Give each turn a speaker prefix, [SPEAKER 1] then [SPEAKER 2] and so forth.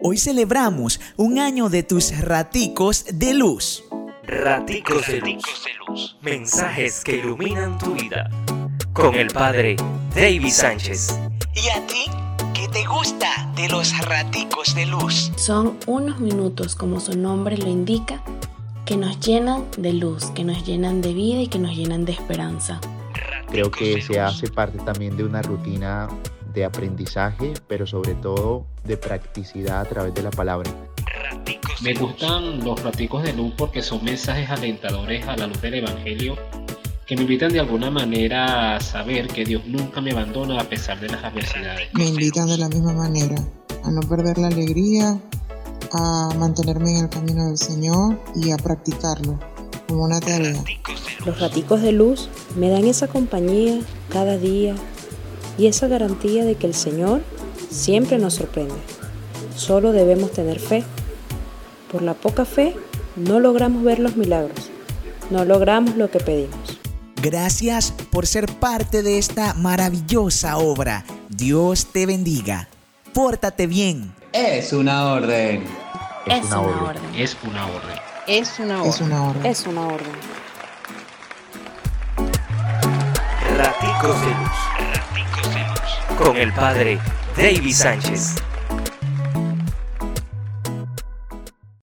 [SPEAKER 1] Hoy celebramos un año de tus raticos de luz.
[SPEAKER 2] Raticos de luz. Mensajes que iluminan tu vida. Con el padre David Sánchez.
[SPEAKER 1] ¿Y a ti? ¿Qué te gusta de los raticos de luz?
[SPEAKER 3] Son unos minutos, como su nombre lo indica, que nos llenan de luz, que nos llenan de vida y que nos llenan de esperanza.
[SPEAKER 4] Creo que se hace parte también de una rutina de aprendizaje, pero sobre todo de practicidad a través de la palabra.
[SPEAKER 5] Me gustan los raticos de luz porque son mensajes alentadores a la luz del Evangelio que me invitan de alguna manera a saber que Dios nunca me abandona a pesar de las adversidades.
[SPEAKER 6] Me invitan de la misma manera a no perder la alegría, a mantenerme en el camino del Señor y a practicarlo como una tarea.
[SPEAKER 3] Los raticos de luz me dan esa compañía cada día y esa garantía de que el Señor siempre nos sorprende. Solo debemos tener fe. Por la poca fe no logramos ver los milagros, no logramos lo que pedimos.
[SPEAKER 1] Gracias por ser parte de esta maravillosa obra. Dios te bendiga. Pórtate bien.
[SPEAKER 7] Es una orden.
[SPEAKER 3] Es, una, orden.
[SPEAKER 5] Es una orden.
[SPEAKER 3] Es una orden.
[SPEAKER 6] Es una orden.
[SPEAKER 3] Es una orden.
[SPEAKER 2] Raticos de luz con el padre David Sánchez.